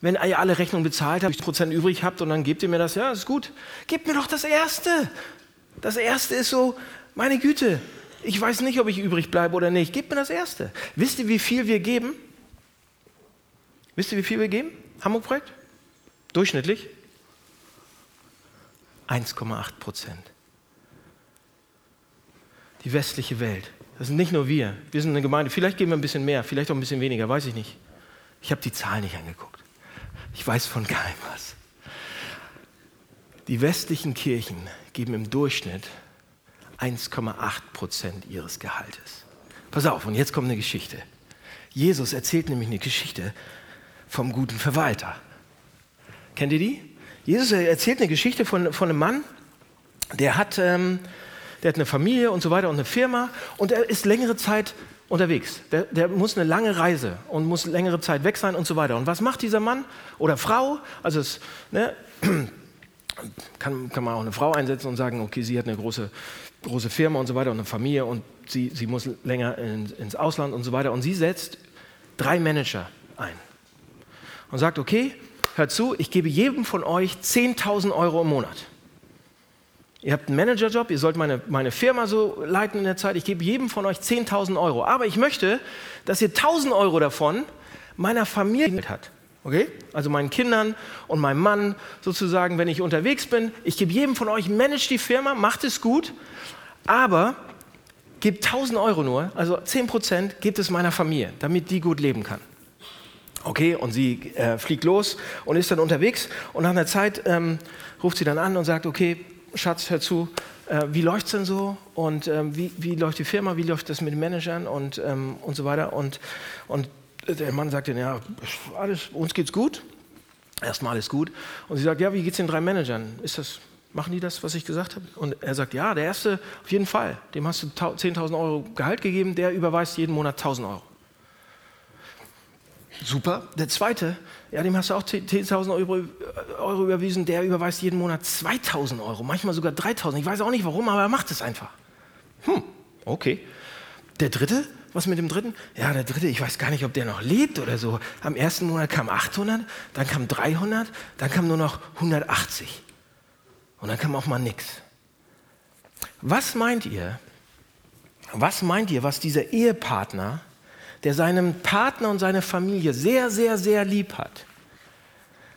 Wenn ihr alle Rechnungen bezahlt habt, Prozent übrig habt und dann gebt ihr mir das, ja, ist gut. Gebt mir doch das erste. Das erste ist so, meine Güte, ich weiß nicht, ob ich übrig bleibe oder nicht. Gebt mir das erste. Wisst ihr, wie viel wir geben? Wisst ihr, wie viel wir geben? Hamburg-Projekt? Durchschnittlich? 1,8 Prozent. Die westliche Welt. Das sind nicht nur wir. Wir sind eine Gemeinde. Vielleicht geben wir ein bisschen mehr, vielleicht auch ein bisschen weniger, weiß ich nicht. Ich habe die Zahlen nicht angeguckt. Ich weiß von keinem was. Die westlichen Kirchen geben im Durchschnitt 1,8 Prozent ihres Gehaltes. Pass auf, und jetzt kommt eine Geschichte. Jesus erzählt nämlich eine Geschichte vom guten Verwalter. Kennt ihr die? Jesus erzählt eine Geschichte von, von einem Mann, der hat, ähm, der hat eine Familie und so weiter und eine Firma und er ist längere Zeit unterwegs. Der, der, muss eine lange Reise und muss längere Zeit weg sein und so weiter. Und was macht dieser Mann oder Frau? Also es ne, kann, kann man auch eine Frau einsetzen und sagen, okay, sie hat eine große, große Firma und so weiter und eine Familie und sie, sie muss länger in, ins Ausland und so weiter. Und sie setzt drei Manager ein und sagt, okay, hört zu, ich gebe jedem von euch 10.000 Euro im Monat. Ihr habt einen Managerjob, ihr sollt meine, meine Firma so leiten in der Zeit. Ich gebe jedem von euch 10.000 Euro. Aber ich möchte, dass ihr 1.000 Euro davon meiner Familie hat. Okay? Also meinen Kindern und meinem Mann sozusagen, wenn ich unterwegs bin. Ich gebe jedem von euch, manage die Firma, macht es gut, aber gebt 1000 Euro nur, also 10 Prozent, gebt es meiner Familie, damit die gut leben kann. Okay, und sie äh, fliegt los und ist dann unterwegs und nach einer Zeit ähm, ruft sie dann an und sagt, okay, Schatz, hör zu, äh, wie läuft es denn so und ähm, wie, wie läuft die Firma, wie läuft das mit den Managern und, ähm, und so weiter. Und, und der Mann sagt dann, ja, alles, uns geht's gut, erstmal alles gut. Und sie sagt, ja, wie geht's den drei Managern? Ist das, machen die das, was ich gesagt habe? Und er sagt, ja, der erste auf jeden Fall, dem hast du 10.000 Euro Gehalt gegeben, der überweist jeden Monat 1.000 Euro. Super. Der zweite, ja, dem hast du auch 10.000 Euro, Euro, überwiesen, der überweist jeden Monat 2.000 Euro, manchmal sogar 3.000. Ich weiß auch nicht warum, aber er macht es einfach. Hm, okay. Der dritte, was mit dem dritten? Ja, der dritte, ich weiß gar nicht, ob der noch lebt oder so. Am ersten Monat kam 800, dann kam 300, dann kam nur noch 180. Und dann kam auch mal nichts. Was meint ihr? Was meint ihr, was dieser Ehepartner der seinen Partner und seine Familie sehr, sehr, sehr lieb hat,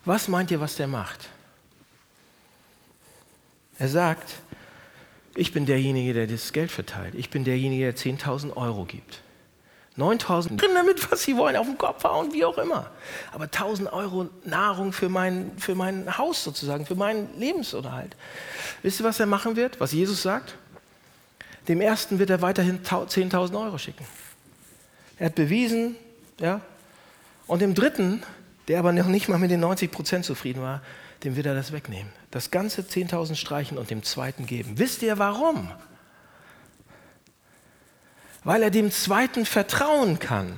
was meint ihr, was der macht? Er sagt, ich bin derjenige, der das Geld verteilt. Ich bin derjenige, der 10.000 Euro gibt. 9.000 drin damit, was sie wollen, auf den Kopf hauen, wie auch immer. Aber 1.000 Euro Nahrung für mein, für mein Haus sozusagen, für meinen Lebensunterhalt. Wisst ihr, was er machen wird? Was Jesus sagt? Dem ersten wird er weiterhin 10.000 Euro schicken. Er hat bewiesen, ja. Und dem dritten, der aber noch nicht mal mit den 90 Prozent zufrieden war, dem wird er das wegnehmen. Das ganze 10.000 streichen und dem zweiten geben. Wisst ihr warum? Weil er dem zweiten vertrauen kann.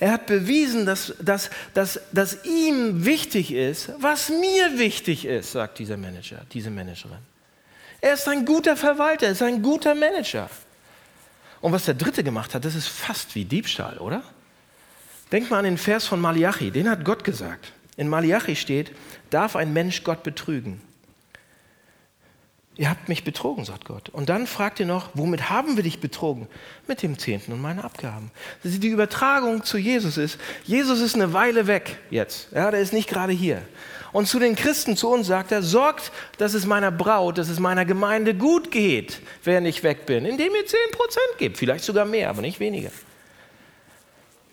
Er hat bewiesen, dass, dass, dass, dass ihm wichtig ist, was mir wichtig ist, sagt dieser Manager, diese Managerin. Er ist ein guter Verwalter, er ist ein guter Manager. Und was der Dritte gemacht hat, das ist fast wie Diebstahl, oder? Denk mal an den Vers von Malachi, den hat Gott gesagt. In Malachi steht, darf ein Mensch Gott betrügen? Ihr habt mich betrogen, sagt Gott. Und dann fragt ihr noch, womit haben wir dich betrogen? Mit dem Zehnten und meinen Abgaben. Die Übertragung zu Jesus ist, Jesus ist eine Weile weg jetzt. Ja, der ist nicht gerade hier. Und zu den Christen, zu uns sagt er, sorgt, dass es meiner Braut, dass es meiner Gemeinde gut geht, während ich weg bin, indem ihr 10% gebt, vielleicht sogar mehr, aber nicht weniger.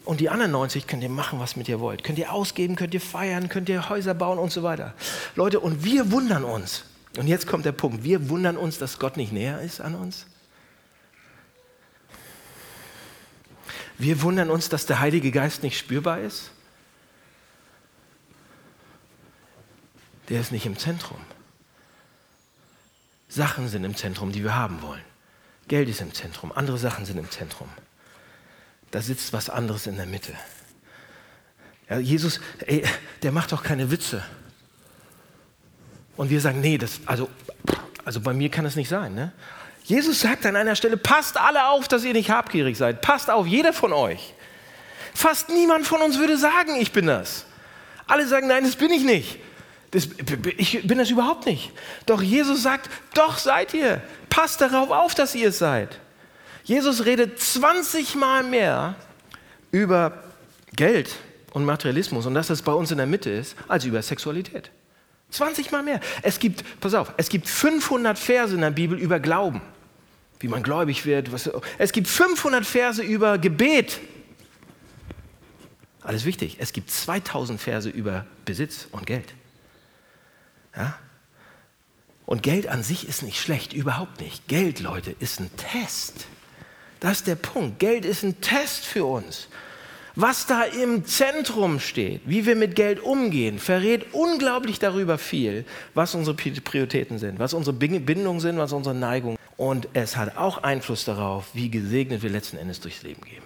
Und die anderen 90 könnt ihr machen, was mit ihr wollt. Könnt ihr ausgeben, könnt ihr feiern, könnt ihr Häuser bauen und so weiter. Leute, und wir wundern uns. Und jetzt kommt der Punkt. Wir wundern uns, dass Gott nicht näher ist an uns. Wir wundern uns, dass der Heilige Geist nicht spürbar ist. der ist nicht im Zentrum. Sachen sind im Zentrum, die wir haben wollen. Geld ist im Zentrum, andere Sachen sind im Zentrum. Da sitzt was anderes in der Mitte. Ja, Jesus, ey, der macht doch keine Witze. Und wir sagen, nee, das, also, also bei mir kann es nicht sein. Ne? Jesus sagt an einer Stelle, passt alle auf, dass ihr nicht habgierig seid. Passt auf, jeder von euch. Fast niemand von uns würde sagen, ich bin das. Alle sagen, nein, das bin ich nicht. Das, ich bin das überhaupt nicht. Doch Jesus sagt, doch seid ihr. Passt darauf auf, dass ihr es seid. Jesus redet 20 Mal mehr über Geld und Materialismus und dass das bei uns in der Mitte ist, als über Sexualität. 20 Mal mehr. Es gibt, pass auf, es gibt 500 Verse in der Bibel über Glauben, wie man gläubig wird. Was, es gibt 500 Verse über Gebet. Alles wichtig. Es gibt 2000 Verse über Besitz und Geld. Ja? Und Geld an sich ist nicht schlecht, überhaupt nicht. Geld, Leute, ist ein Test. Das ist der Punkt. Geld ist ein Test für uns. Was da im Zentrum steht, wie wir mit Geld umgehen, verrät unglaublich darüber viel, was unsere Prioritäten sind, was unsere Bindungen sind, was unsere Neigungen. Und es hat auch Einfluss darauf, wie gesegnet wir letzten Endes durchs Leben gehen.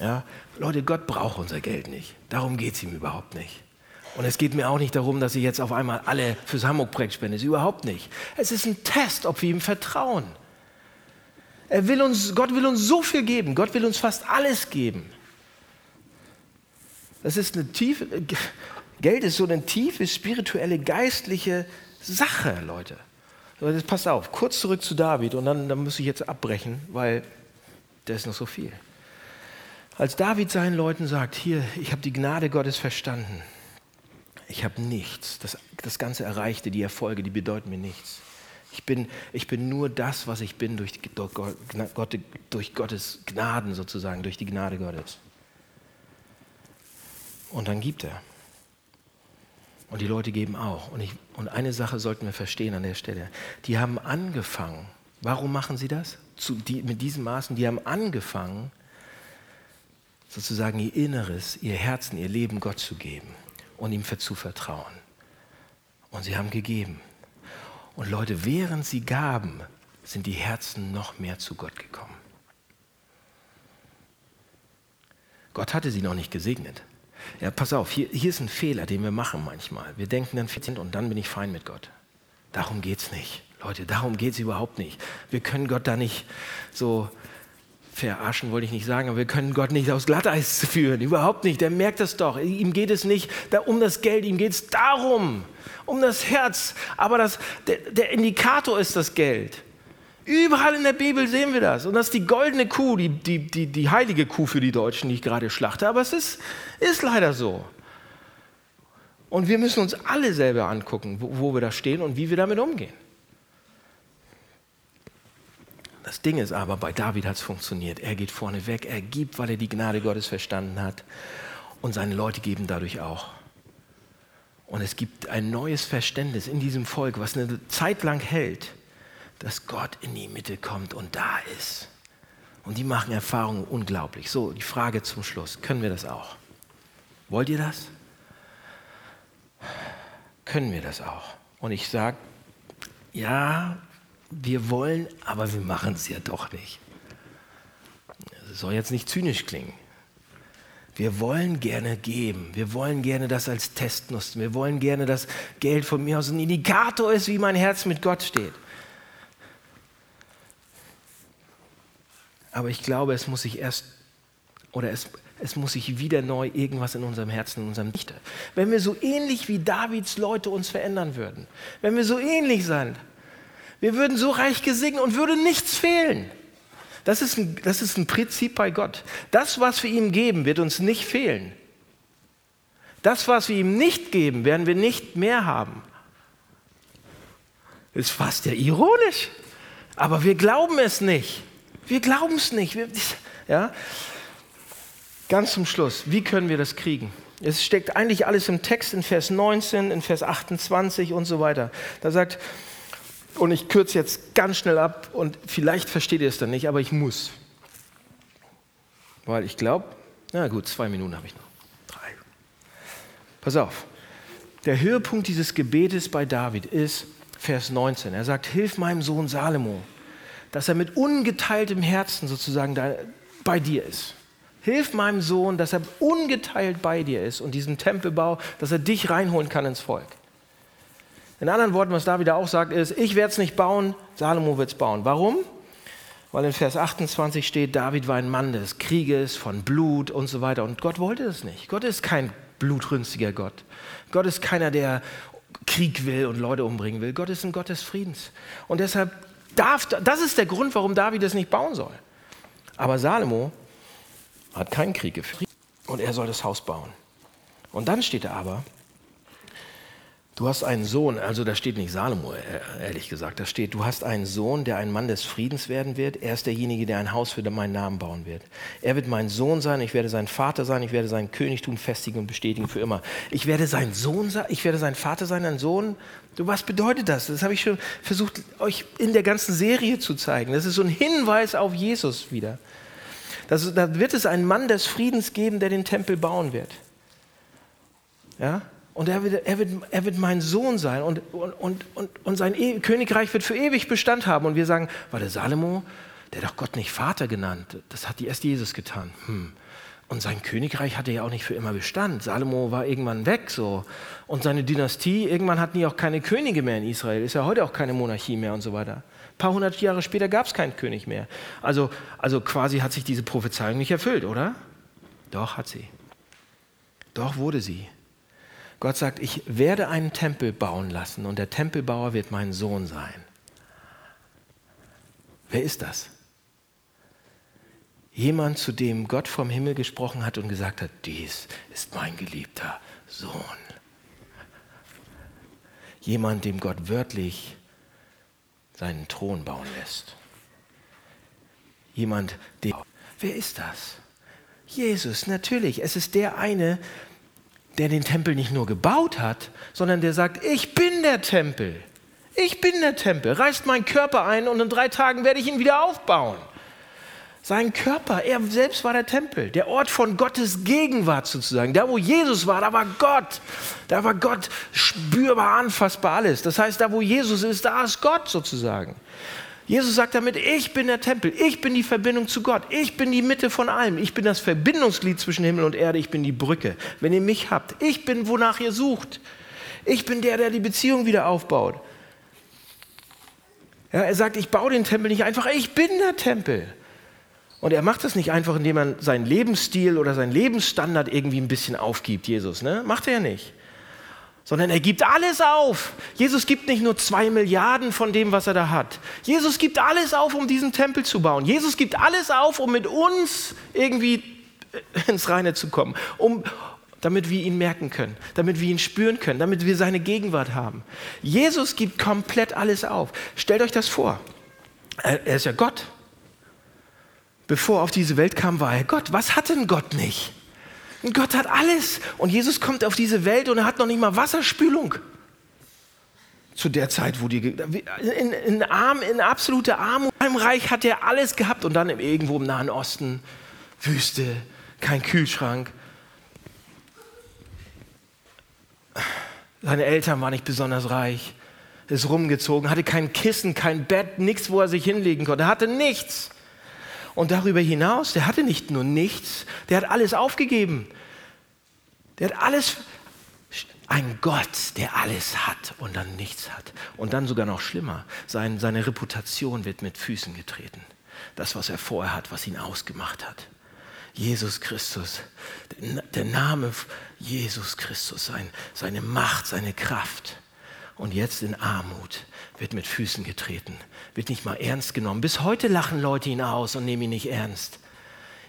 Ja, Leute, Gott braucht unser Geld nicht. Darum geht es ihm überhaupt nicht. Und es geht mir auch nicht darum, dass ich jetzt auf einmal alle fürs Hamburg-Projekt spende. überhaupt nicht. Es ist ein Test, ob wir ihm vertrauen. Er will uns, Gott will uns so viel geben. Gott will uns fast alles geben. Das ist eine tiefe, Geld ist so eine tiefe spirituelle, geistliche Sache, Leute. Jetzt passt auf, kurz zurück zu David und dann, dann muss ich jetzt abbrechen, weil da ist noch so viel. Als David seinen Leuten sagt, hier, ich habe die Gnade Gottes verstanden, ich habe nichts, das, das ganze Erreichte, die Erfolge, die bedeuten mir nichts. Ich bin, ich bin nur das, was ich bin durch, durch, Gott, durch Gottes Gnaden sozusagen, durch die Gnade Gottes. Und dann gibt er. Und die Leute geben auch. Und, ich, und eine Sache sollten wir verstehen an der Stelle. Die haben angefangen. Warum machen sie das? Zu, die, mit diesen Maßen, die haben angefangen, sozusagen ihr Inneres, ihr Herzen, ihr Leben Gott zu geben und ihm zu vertrauen. Und sie haben gegeben. Und Leute, während sie gaben, sind die Herzen noch mehr zu Gott gekommen. Gott hatte sie noch nicht gesegnet. Ja, pass auf, hier, hier ist ein Fehler, den wir machen manchmal. Wir denken dann, und dann bin ich fein mit Gott. Darum geht es nicht. Leute, darum geht es überhaupt nicht. Wir können Gott da nicht so verarschen, wollte ich nicht sagen, aber wir können Gott nicht aus Glatteis führen. Überhaupt nicht. Der merkt das doch. Ihm geht es nicht um das Geld, ihm geht es darum, um das Herz. Aber das, der, der Indikator ist das Geld. Überall in der Bibel sehen wir das. Und das ist die goldene Kuh, die, die, die, die heilige Kuh für die Deutschen, die ich gerade schlachte. Aber es ist, ist leider so. Und wir müssen uns alle selber angucken, wo, wo wir da stehen und wie wir damit umgehen. Das Ding ist aber, bei David hat es funktioniert. Er geht vorne weg, er gibt, weil er die Gnade Gottes verstanden hat. Und seine Leute geben dadurch auch. Und es gibt ein neues Verständnis in diesem Volk, was eine Zeit lang hält, dass Gott in die Mitte kommt und da ist. Und die machen Erfahrungen unglaublich. So, die Frage zum Schluss. Können wir das auch? Wollt ihr das? Können wir das auch? Und ich sage, ja, wir wollen, aber wir machen es ja doch nicht. Das soll jetzt nicht zynisch klingen. Wir wollen gerne geben. Wir wollen gerne das als Test nutzen. Wir wollen gerne, dass Geld von mir aus ein Indikator ist, wie mein Herz mit Gott steht. Aber ich glaube, es muss sich erst oder es, es muss sich wieder neu irgendwas in unserem Herzen, in unserem Dichter. Wenn wir so ähnlich wie Davids Leute uns verändern würden, wenn wir so ähnlich sind, wir würden so reich gesegnet und würde nichts fehlen. Das ist, ein, das ist ein Prinzip bei Gott. Das, was wir ihm geben, wird uns nicht fehlen. Das, was wir ihm nicht geben, werden wir nicht mehr haben. Ist fast ja ironisch. Aber wir glauben es nicht. Wir glauben es nicht. Wir, ja? Ganz zum Schluss, wie können wir das kriegen? Es steckt eigentlich alles im Text in Vers 19, in Vers 28 und so weiter. Da sagt und ich kürze jetzt ganz schnell ab und vielleicht versteht ihr es dann nicht, aber ich muss. Weil ich glaube, na gut, zwei Minuten habe ich noch. Drei. Pass auf. Der Höhepunkt dieses Gebetes bei David ist Vers 19. Er sagt, hilf meinem Sohn Salomo, dass er mit ungeteiltem Herzen sozusagen bei dir ist. Hilf meinem Sohn, dass er ungeteilt bei dir ist und diesen Tempelbau, dass er dich reinholen kann ins Volk. In anderen Worten, was David auch sagt, ist, ich werde es nicht bauen, Salomo wird es bauen. Warum? Weil in Vers 28 steht, David war ein Mann des Krieges, von Blut und so weiter. Und Gott wollte das nicht. Gott ist kein blutrünstiger Gott. Gott ist keiner, der Krieg will und Leute umbringen will. Gott ist ein Gott des Friedens. Und deshalb darf, das ist der Grund, warum David es nicht bauen soll. Aber Salomo hat keinen Krieg geführt und er soll das Haus bauen. Und dann steht er aber, Du hast einen Sohn, also da steht nicht Salomo, äh, ehrlich gesagt, da steht, du hast einen Sohn, der ein Mann des Friedens werden wird. Er ist derjenige, der ein Haus für meinen Namen bauen wird. Er wird mein Sohn sein, ich werde sein Vater sein, ich werde sein Königtum festigen und bestätigen für immer. Ich werde sein Sohn sein, ich werde sein Vater sein, ein Sohn. Du, was bedeutet das? Das habe ich schon versucht, euch in der ganzen Serie zu zeigen. Das ist so ein Hinweis auf Jesus wieder. Das, da wird es einen Mann des Friedens geben, der den Tempel bauen wird. Ja? Und er wird, er wird, er wird mein Sohn sein und, und, und, und, sein e Königreich wird für ewig Bestand haben. Und wir sagen, war der Salomo, der hat doch Gott nicht Vater genannt. Das hat erst Jesus getan. Hm. Und sein Königreich hatte ja auch nicht für immer Bestand. Salomo war irgendwann weg so. Und seine Dynastie, irgendwann hatten die auch keine Könige mehr in Israel. Ist ja heute auch keine Monarchie mehr und so weiter. Ein paar hundert Jahre später gab es keinen König mehr. Also, also quasi hat sich diese Prophezeiung nicht erfüllt, oder? Doch, hat sie. Doch wurde sie. Gott sagt, ich werde einen Tempel bauen lassen und der Tempelbauer wird mein Sohn sein. Wer ist das? Jemand, zu dem Gott vom Himmel gesprochen hat und gesagt hat, dies ist mein geliebter Sohn. Jemand, dem Gott wörtlich seinen Thron bauen lässt. Jemand, der... Wer ist das? Jesus, natürlich. Es ist der eine, der den Tempel nicht nur gebaut hat, sondern der sagt, ich bin der Tempel. Ich bin der Tempel. Reißt meinen Körper ein und in drei Tagen werde ich ihn wieder aufbauen. Sein Körper, er selbst war der Tempel, der Ort von Gottes Gegenwart sozusagen. Da, wo Jesus war, da war Gott. Da war Gott spürbar, anfassbar alles. Das heißt, da, wo Jesus ist, da ist Gott sozusagen. Jesus sagt damit, ich bin der Tempel, ich bin die Verbindung zu Gott, ich bin die Mitte von allem, ich bin das Verbindungsglied zwischen Himmel und Erde, ich bin die Brücke. Wenn ihr mich habt, ich bin, wonach ihr sucht. Ich bin der, der die Beziehung wieder aufbaut. Ja, er sagt, ich baue den Tempel nicht einfach, ich bin der Tempel. Und er macht das nicht einfach, indem er seinen Lebensstil oder seinen Lebensstandard irgendwie ein bisschen aufgibt, Jesus. Ne? Macht er ja nicht sondern er gibt alles auf. Jesus gibt nicht nur zwei Milliarden von dem, was er da hat. Jesus gibt alles auf, um diesen Tempel zu bauen. Jesus gibt alles auf, um mit uns irgendwie äh, ins Reine zu kommen, um, damit wir ihn merken können, damit wir ihn spüren können, damit wir seine Gegenwart haben. Jesus gibt komplett alles auf. Stellt euch das vor. Er ist ja Gott. Bevor er auf diese Welt kam, war er Gott. Was hat denn Gott nicht? Gott hat alles. Und Jesus kommt auf diese Welt und er hat noch nicht mal Wasserspülung. Zu der Zeit, wo die in, in, Arm, in absoluter Armut im Reich hat er alles gehabt und dann irgendwo im Nahen Osten Wüste, kein Kühlschrank. Seine Eltern waren nicht besonders reich, ist rumgezogen, hatte kein Kissen, kein Bett, nichts, wo er sich hinlegen konnte, er hatte nichts. Und darüber hinaus, der hatte nicht nur nichts, der hat alles aufgegeben. Der hat alles, ein Gott, der alles hat und dann nichts hat. Und dann sogar noch schlimmer, sein, seine Reputation wird mit Füßen getreten. Das, was er vorher hat, was ihn ausgemacht hat. Jesus Christus, der Name Jesus Christus, sein, seine Macht, seine Kraft. Und jetzt in Armut wird mit Füßen getreten, wird nicht mal ernst genommen. Bis heute lachen Leute ihn aus und nehmen ihn nicht ernst.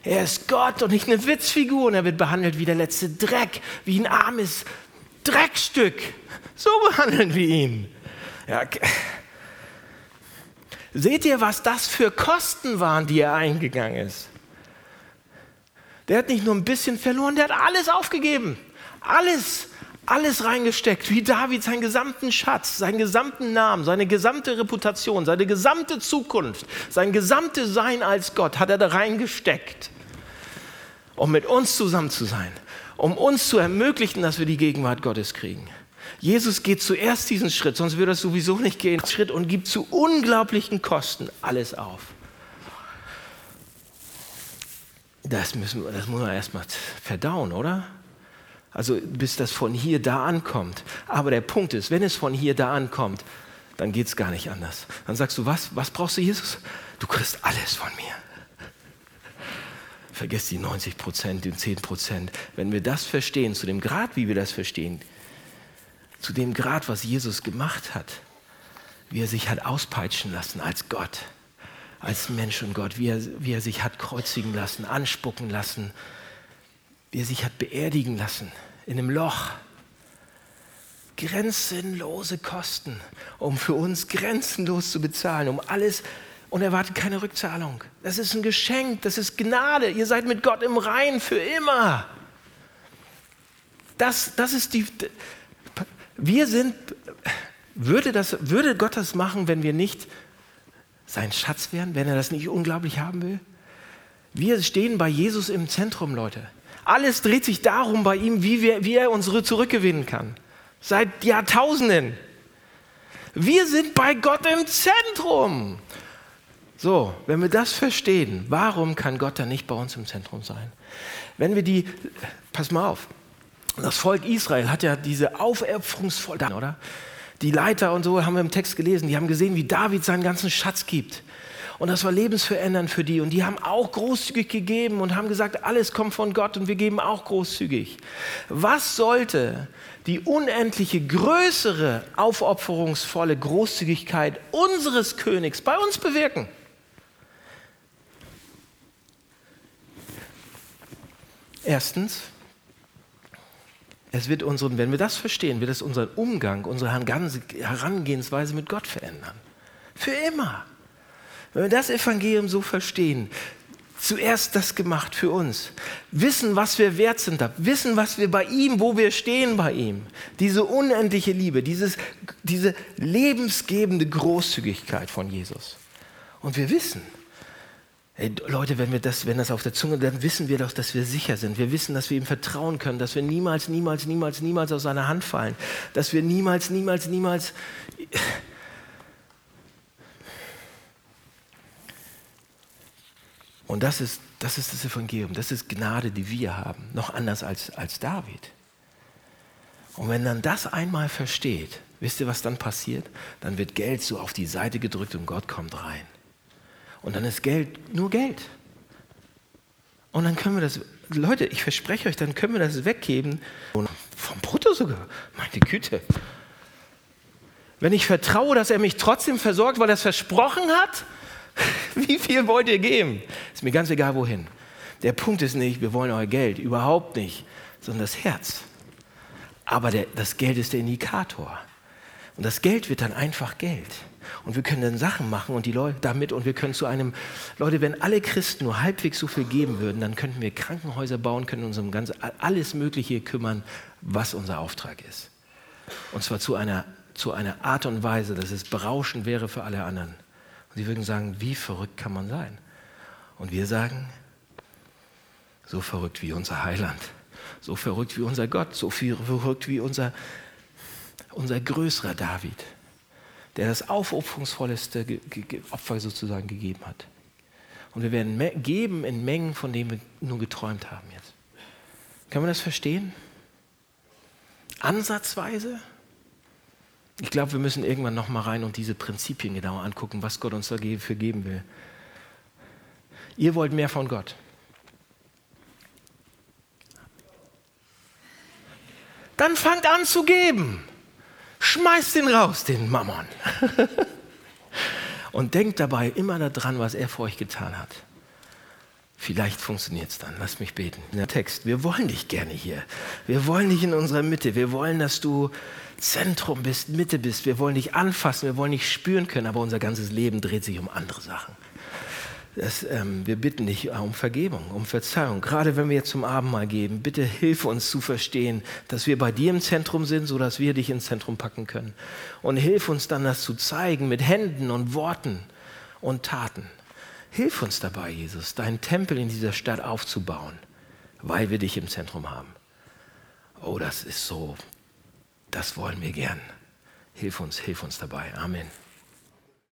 Er ist Gott und nicht eine Witzfigur und er wird behandelt wie der letzte Dreck, wie ein armes Dreckstück. So behandeln wir ihn. Ja. Seht ihr, was das für Kosten waren, die er eingegangen ist? Der hat nicht nur ein bisschen verloren, der hat alles aufgegeben. Alles alles reingesteckt, wie David seinen gesamten Schatz, seinen gesamten Namen, seine gesamte Reputation, seine gesamte Zukunft, sein gesamtes Sein als Gott hat er da reingesteckt, um mit uns zusammen zu sein, um uns zu ermöglichen, dass wir die Gegenwart Gottes kriegen. Jesus geht zuerst diesen Schritt, sonst würde es sowieso nicht gehen, Schritt und gibt zu unglaublichen Kosten alles auf. das, müssen, das muss man erstmal verdauen, oder? Also bis das von hier da ankommt. Aber der Punkt ist, wenn es von hier da ankommt, dann geht es gar nicht anders. Dann sagst du, was, was brauchst du, Jesus? Du kriegst alles von mir. Vergiss die 90 Prozent, die 10 Prozent. Wenn wir das verstehen, zu dem Grad, wie wir das verstehen, zu dem Grad, was Jesus gemacht hat, wie er sich hat auspeitschen lassen als Gott, als Mensch und Gott, wie er, wie er sich hat kreuzigen lassen, anspucken lassen, wie er sich hat beerdigen lassen in einem Loch. Grenzenlose Kosten, um für uns grenzenlos zu bezahlen, um alles und erwartet keine Rückzahlung. Das ist ein Geschenk, das ist Gnade. Ihr seid mit Gott im Rein für immer. Das, das ist die. Wir sind. Würde, das, würde Gott das machen, wenn wir nicht sein Schatz wären, wenn er das nicht unglaublich haben will? Wir stehen bei Jesus im Zentrum, Leute. Alles dreht sich darum bei ihm, wie, wir, wie er uns zurückgewinnen kann. Seit Jahrtausenden. Wir sind bei Gott im Zentrum. So, wenn wir das verstehen, warum kann Gott dann nicht bei uns im Zentrum sein? Wenn wir die, pass mal auf, das Volk Israel hat ja diese aufopferungsvoll, oder? Die Leiter und so haben wir im Text gelesen, die haben gesehen, wie David seinen ganzen Schatz gibt. Und das war lebensverändernd für die. Und die haben auch großzügig gegeben und haben gesagt, alles kommt von Gott und wir geben auch großzügig. Was sollte die unendliche, größere, aufopferungsvolle Großzügigkeit unseres Königs bei uns bewirken? Erstens, es wird unseren, wenn wir das verstehen, wird es unseren Umgang, unsere Herangehensweise mit Gott verändern. Für immer. Wenn wir das Evangelium so verstehen, zuerst das gemacht für uns. Wissen, was wir wert sind, wissen, was wir bei ihm, wo wir stehen bei ihm. Diese unendliche Liebe, dieses, diese lebensgebende Großzügigkeit von Jesus. Und wir wissen, Hey, Leute, wenn, wir das, wenn das auf der Zunge, dann wissen wir doch, dass wir sicher sind. Wir wissen, dass wir ihm vertrauen können, dass wir niemals, niemals, niemals, niemals aus seiner Hand fallen. Dass wir niemals, niemals, niemals. Und das ist, das ist das Evangelium, das ist Gnade, die wir haben, noch anders als, als David. Und wenn dann das einmal versteht, wisst ihr, was dann passiert? Dann wird Geld so auf die Seite gedrückt und Gott kommt rein. Und dann ist Geld nur Geld. Und dann können wir das, Leute, ich verspreche euch, dann können wir das weggeben. Und vom Brutto sogar. Meine Güte. Wenn ich vertraue, dass er mich trotzdem versorgt, weil er es versprochen hat, wie viel wollt ihr geben? Ist mir ganz egal, wohin. Der Punkt ist nicht, wir wollen euer Geld, überhaupt nicht, sondern das Herz. Aber der, das Geld ist der Indikator. Und das Geld wird dann einfach Geld. Und wir können dann Sachen machen und die Leute damit und wir können zu einem, Leute, wenn alle Christen nur halbwegs so viel geben würden, dann könnten wir Krankenhäuser bauen, können uns um ganz alles Mögliche kümmern, was unser Auftrag ist. Und zwar zu einer, zu einer Art und Weise, dass es berauschend wäre für alle anderen. Sie würden sagen, wie verrückt kann man sein? Und wir sagen, so verrückt wie unser Heiland, so verrückt wie unser Gott, so verrückt wie unser, unser größerer David der das aufopferungsvollste Opfer sozusagen gegeben hat. Und wir werden geben in Mengen, von denen wir nur geträumt haben jetzt. Kann man das verstehen? Ansatzweise? Ich glaube, wir müssen irgendwann noch mal rein und diese Prinzipien genauer angucken, was Gott uns dafür geben will. Ihr wollt mehr von Gott. Dann fangt an zu geben. Schmeißt den raus, den Mammon. Und denkt dabei immer daran, was er für euch getan hat. Vielleicht funktioniert es dann. Lass mich beten. Der Text. Wir wollen dich gerne hier. Wir wollen dich in unserer Mitte. Wir wollen, dass du Zentrum bist, Mitte bist. Wir wollen dich anfassen. Wir wollen dich spüren können. Aber unser ganzes Leben dreht sich um andere Sachen. Das, ähm, wir bitten dich um Vergebung, um Verzeihung. Gerade wenn wir jetzt zum Abendmahl geben, bitte hilf uns zu verstehen, dass wir bei dir im Zentrum sind, sodass wir dich ins Zentrum packen können. Und hilf uns dann, das zu zeigen mit Händen und Worten und Taten. Hilf uns dabei, Jesus, deinen Tempel in dieser Stadt aufzubauen, weil wir dich im Zentrum haben. Oh, das ist so, das wollen wir gern. Hilf uns, hilf uns dabei. Amen.